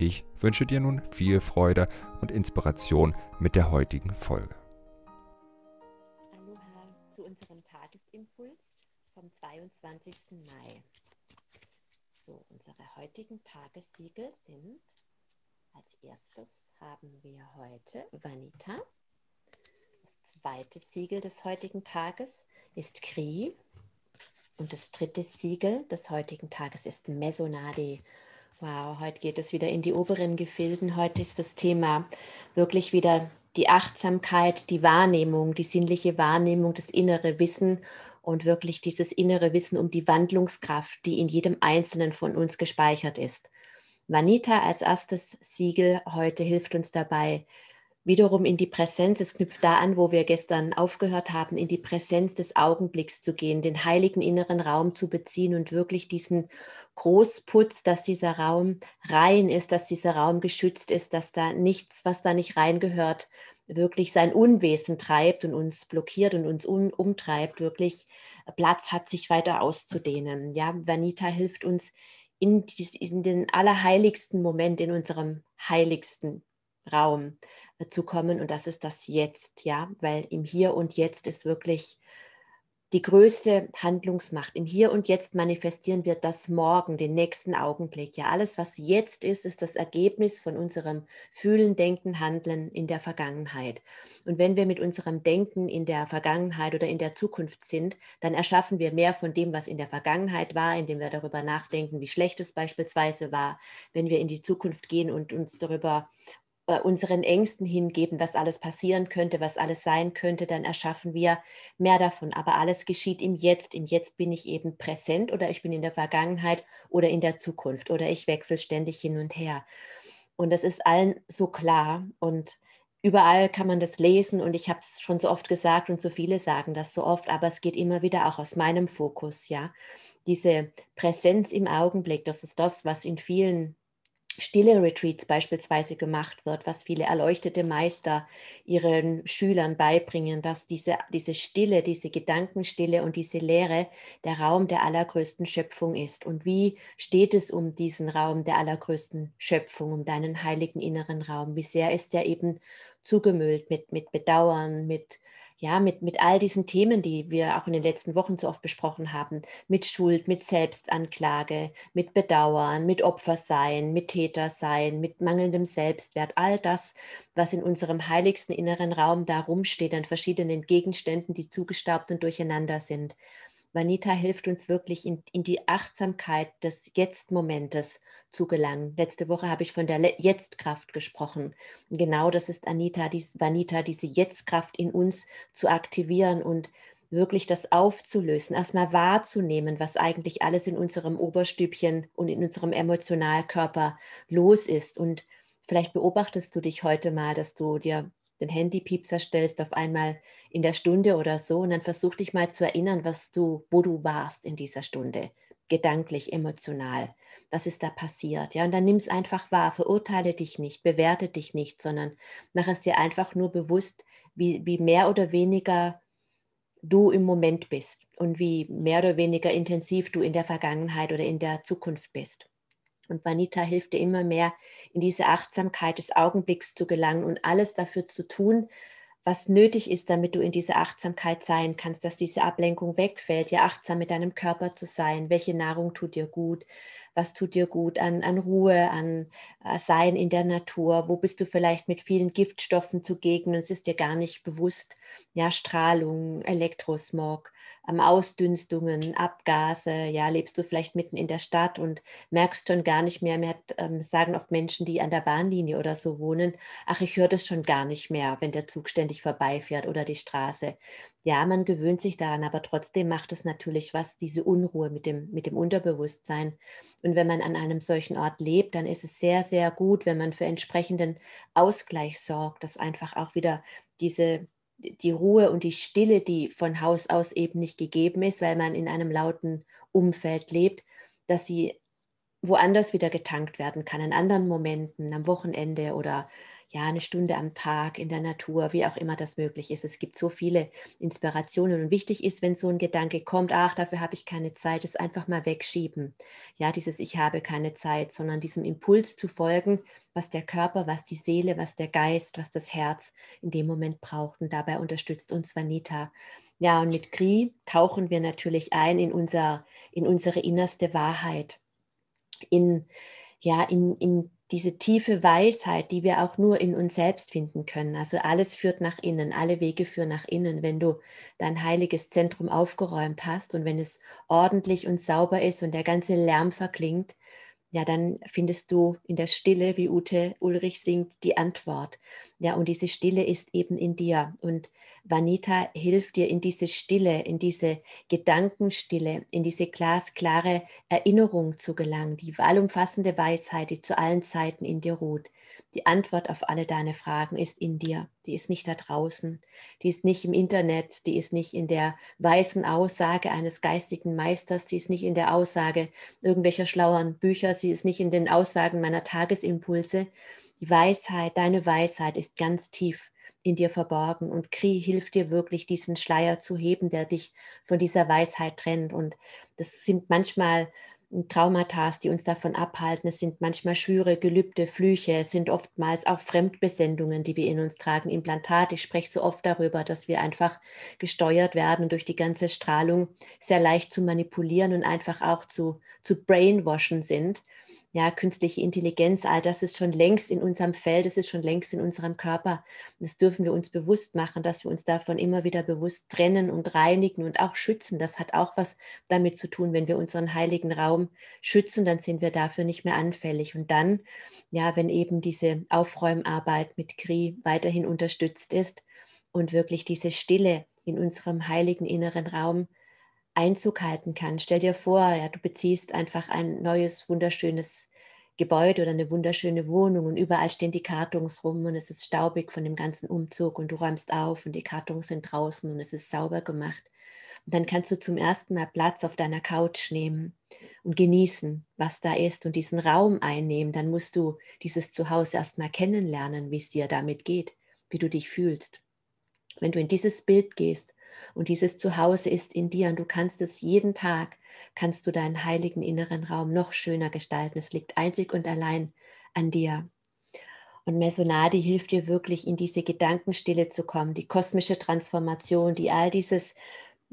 Ich wünsche dir nun viel Freude und Inspiration mit der heutigen Folge. Aloha zu unserem Tagesimpuls vom 22. Mai. So, unsere heutigen Tagessiegel sind als erstes haben wir heute Vanita. Das zweite Siegel des heutigen Tages ist Kri. Und das dritte Siegel des heutigen Tages ist Mesonade. Wow, heute geht es wieder in die oberen Gefilden. Heute ist das Thema wirklich wieder die Achtsamkeit, die Wahrnehmung, die sinnliche Wahrnehmung, das innere Wissen und wirklich dieses innere Wissen um die Wandlungskraft, die in jedem Einzelnen von uns gespeichert ist. Vanita als erstes Siegel heute hilft uns dabei, wiederum in die Präsenz, es knüpft da an, wo wir gestern aufgehört haben, in die Präsenz des Augenblicks zu gehen, den heiligen inneren Raum zu beziehen und wirklich diesen Großputz, dass dieser Raum rein ist, dass dieser Raum geschützt ist, dass da nichts, was da nicht reingehört, wirklich sein Unwesen treibt und uns blockiert und uns um, umtreibt, wirklich Platz hat, sich weiter auszudehnen. Ja, Vanita hilft uns in, in den allerheiligsten Moment, in unserem heiligsten Raum äh, zu kommen und das ist das Jetzt, ja, weil im Hier und Jetzt ist wirklich die größte Handlungsmacht. Im Hier und Jetzt manifestieren wir das Morgen, den nächsten Augenblick. Ja, alles, was jetzt ist, ist das Ergebnis von unserem Fühlen, Denken, Handeln in der Vergangenheit. Und wenn wir mit unserem Denken in der Vergangenheit oder in der Zukunft sind, dann erschaffen wir mehr von dem, was in der Vergangenheit war, indem wir darüber nachdenken, wie schlecht es beispielsweise war. Wenn wir in die Zukunft gehen und uns darüber unseren Ängsten hingeben, was alles passieren könnte, was alles sein könnte, dann erschaffen wir mehr davon. Aber alles geschieht im Jetzt. Im Jetzt bin ich eben präsent oder ich bin in der Vergangenheit oder in der Zukunft oder ich wechsle ständig hin und her. Und das ist allen so klar und überall kann man das lesen und ich habe es schon so oft gesagt und so viele sagen das so oft, aber es geht immer wieder auch aus meinem Fokus, ja. Diese Präsenz im Augenblick, das ist das, was in vielen stille Retreats beispielsweise gemacht wird, was viele erleuchtete Meister ihren Schülern beibringen, dass diese, diese Stille, diese Gedankenstille und diese Leere der Raum der allergrößten Schöpfung ist. Und wie steht es um diesen Raum der allergrößten Schöpfung, um deinen heiligen inneren Raum? Wie sehr ist der eben zugemüllt mit, mit Bedauern, mit ja, mit, mit all diesen Themen, die wir auch in den letzten Wochen so oft besprochen haben, mit Schuld, mit Selbstanklage, mit Bedauern, mit Opfersein, mit Tätersein, mit mangelndem Selbstwert, all das, was in unserem heiligsten inneren Raum da rumsteht an verschiedenen Gegenständen, die zugestaubt und durcheinander sind. Vanita hilft uns wirklich in, in die Achtsamkeit des Jetzt-Momentes zu gelangen. Letzte Woche habe ich von der Jetzt-Kraft gesprochen. Genau das ist Anita, dies, Vanita, diese Jetzt-Kraft in uns zu aktivieren und wirklich das aufzulösen, erstmal wahrzunehmen, was eigentlich alles in unserem Oberstübchen und in unserem Emotionalkörper los ist. Und vielleicht beobachtest du dich heute mal, dass du dir den Handypiepser stellst auf einmal in der Stunde oder so und dann versuch dich mal zu erinnern, was du, wo du warst in dieser Stunde, gedanklich, emotional. Was ist da passiert? Ja, und dann nimm es einfach wahr, verurteile dich nicht, bewerte dich nicht, sondern mach es dir einfach nur bewusst, wie, wie mehr oder weniger du im Moment bist und wie mehr oder weniger intensiv du in der Vergangenheit oder in der Zukunft bist. Und Vanita hilft dir immer mehr, in diese Achtsamkeit des Augenblicks zu gelangen und alles dafür zu tun, was nötig ist, damit du in dieser Achtsamkeit sein kannst, dass diese Ablenkung wegfällt, ja achtsam mit deinem Körper zu sein, welche Nahrung tut dir gut, was tut dir gut an, an Ruhe, an äh, Sein in der Natur, wo bist du vielleicht mit vielen Giftstoffen zugegen? Und es ist dir gar nicht bewusst, ja, Strahlung, Elektrosmog, ähm, Ausdünstungen, Abgase, ja, lebst du vielleicht mitten in der Stadt und merkst schon gar nicht mehr, mehr ähm, sagen oft Menschen, die an der Bahnlinie oder so wohnen, ach, ich höre das schon gar nicht mehr, wenn der Zug ständig vorbeifährt oder die Straße. Ja, man gewöhnt sich daran, aber trotzdem macht es natürlich was, diese Unruhe mit dem, mit dem Unterbewusstsein. Und wenn man an einem solchen Ort lebt, dann ist es sehr, sehr gut, wenn man für entsprechenden Ausgleich sorgt, dass einfach auch wieder diese, die Ruhe und die Stille, die von Haus aus eben nicht gegeben ist, weil man in einem lauten Umfeld lebt, dass sie woanders wieder getankt werden kann, in anderen Momenten, am Wochenende oder ja, eine Stunde am Tag in der Natur, wie auch immer das möglich ist. Es gibt so viele Inspirationen und wichtig ist, wenn so ein Gedanke kommt, ach, dafür habe ich keine Zeit, es einfach mal wegschieben. Ja, dieses Ich habe keine Zeit, sondern diesem Impuls zu folgen, was der Körper, was die Seele, was der Geist, was das Herz in dem Moment braucht. Und dabei unterstützt uns Vanita. Ja, und mit Kri tauchen wir natürlich ein in, unser, in unsere innerste Wahrheit, in, ja, in, in diese tiefe Weisheit, die wir auch nur in uns selbst finden können. Also alles führt nach innen, alle Wege führen nach innen. Wenn du dein heiliges Zentrum aufgeräumt hast und wenn es ordentlich und sauber ist und der ganze Lärm verklingt, ja, dann findest du in der Stille, wie Ute Ulrich singt, die Antwort. Ja, und diese Stille ist eben in dir. Und Vanita hilft dir in diese Stille, in diese Gedankenstille, in diese glasklare Erinnerung zu gelangen, die allumfassende Weisheit, die zu allen Zeiten in dir ruht. Die Antwort auf alle deine Fragen ist in dir. Die ist nicht da draußen. Die ist nicht im Internet. Die ist nicht in der weißen Aussage eines geistigen Meisters. Die ist nicht in der Aussage irgendwelcher schlaueren Bücher. Sie ist nicht in den Aussagen meiner Tagesimpulse. Die Weisheit, deine Weisheit ist ganz tief in dir verborgen. Und Kri hilft dir wirklich, diesen Schleier zu heben, der dich von dieser Weisheit trennt. Und das sind manchmal Traumata, die uns davon abhalten. Es sind manchmal Schwüre, Gelübde, Flüche. Es sind oftmals auch Fremdbesendungen, die wir in uns tragen, Implantate. Ich spreche so oft darüber, dass wir einfach gesteuert werden durch die ganze Strahlung sehr leicht zu manipulieren und einfach auch zu, zu brainwashen sind ja, künstliche Intelligenz, all das ist schon längst in unserem Feld, das ist schon längst in unserem Körper. Das dürfen wir uns bewusst machen, dass wir uns davon immer wieder bewusst trennen und reinigen und auch schützen. Das hat auch was damit zu tun, wenn wir unseren heiligen Raum schützen, dann sind wir dafür nicht mehr anfällig. Und dann, ja, wenn eben diese Aufräumarbeit mit Kri weiterhin unterstützt ist und wirklich diese Stille in unserem heiligen inneren Raum Einzug halten kann. Stell dir vor, ja, du beziehst einfach ein neues, wunderschönes Gebäude oder eine wunderschöne Wohnung und überall stehen die Kartons rum und es ist staubig von dem ganzen Umzug und du räumst auf und die Kartons sind draußen und es ist sauber gemacht. Und dann kannst du zum ersten Mal Platz auf deiner Couch nehmen und genießen, was da ist und diesen Raum einnehmen. Dann musst du dieses Zuhause erstmal kennenlernen, wie es dir damit geht, wie du dich fühlst. Wenn du in dieses Bild gehst und dieses Zuhause ist in dir und du kannst es jeden Tag, kannst du deinen heiligen inneren Raum noch schöner gestalten. Es liegt einzig und allein an dir. Und Mesonadi hilft dir wirklich in diese Gedankenstille zu kommen, die kosmische Transformation, die all dieses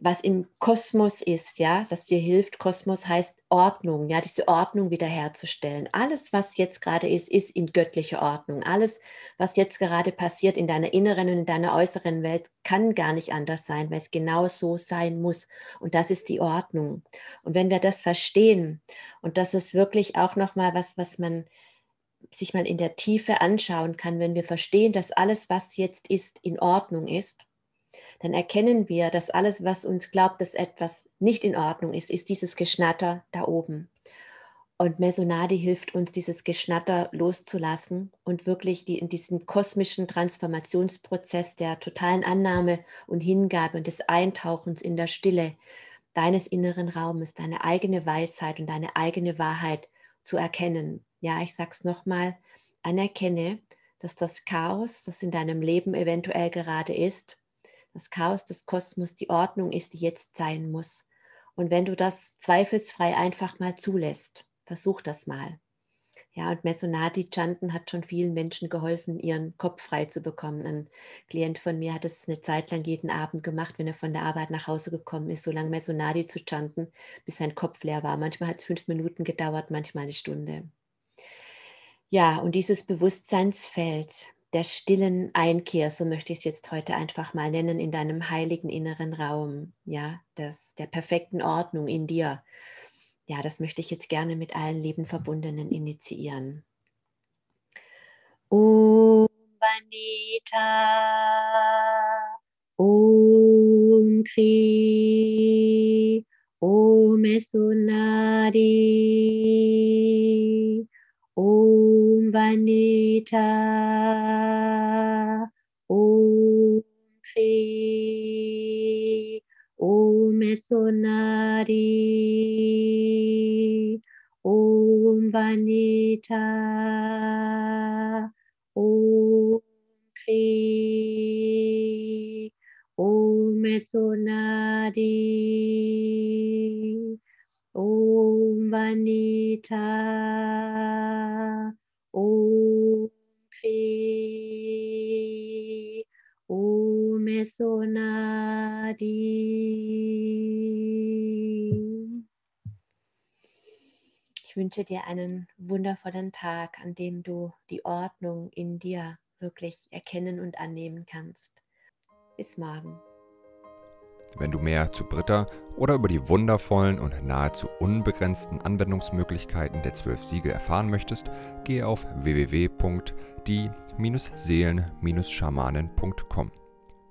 was im Kosmos ist, ja, das dir hilft. Kosmos heißt Ordnung, ja, diese Ordnung wiederherzustellen. Alles, was jetzt gerade ist, ist in göttlicher Ordnung. Alles, was jetzt gerade passiert in deiner inneren und in deiner äußeren Welt, kann gar nicht anders sein, weil es genau so sein muss. Und das ist die Ordnung. Und wenn wir das verstehen, und das ist wirklich auch nochmal was, was man sich mal in der Tiefe anschauen kann, wenn wir verstehen, dass alles, was jetzt ist, in Ordnung ist, dann erkennen wir, dass alles, was uns glaubt, dass etwas nicht in Ordnung ist, ist dieses Geschnatter da oben. Und Mesonadi hilft uns, dieses Geschnatter loszulassen und wirklich die, in diesen kosmischen Transformationsprozess der totalen Annahme und Hingabe und des Eintauchens in der Stille deines inneren Raumes, deine eigene Weisheit und deine eigene Wahrheit zu erkennen. Ja, ich sag's nochmal, anerkenne, dass das Chaos, das in deinem Leben eventuell gerade ist, das Chaos des Kosmos die Ordnung ist, die jetzt sein muss. Und wenn du das zweifelsfrei einfach mal zulässt, versuch das mal. Ja, und Mesonati Chanten hat schon vielen Menschen geholfen, ihren Kopf frei zu bekommen. Ein Klient von mir hat es eine Zeit lang jeden Abend gemacht, wenn er von der Arbeit nach Hause gekommen ist, so lange Mesonati zu chanten, bis sein Kopf leer war. Manchmal hat es fünf Minuten gedauert, manchmal eine Stunde. Ja, und dieses Bewusstseinsfeld, der stillen Einkehr, so möchte ich es jetzt heute einfach mal nennen, in deinem heiligen inneren Raum, ja, das, der perfekten Ordnung in dir. Ja, das möchte ich jetzt gerne mit allen lieben Verbundenen initiieren. Om Vanita, Om Kri, Om Esunari, Om Vanita, Om Kri, Om Esunari, Om Vanita, Om Kri, Om Esonadi, Om Vanita, Om Esonadi. Ich wünsche dir einen wundervollen Tag, an dem du die Ordnung in dir wirklich erkennen und annehmen kannst. Bis morgen. Wenn du mehr zu Britta oder über die wundervollen und nahezu unbegrenzten Anwendungsmöglichkeiten der zwölf Siegel erfahren möchtest, gehe auf www.die-seelen-schamanen.com.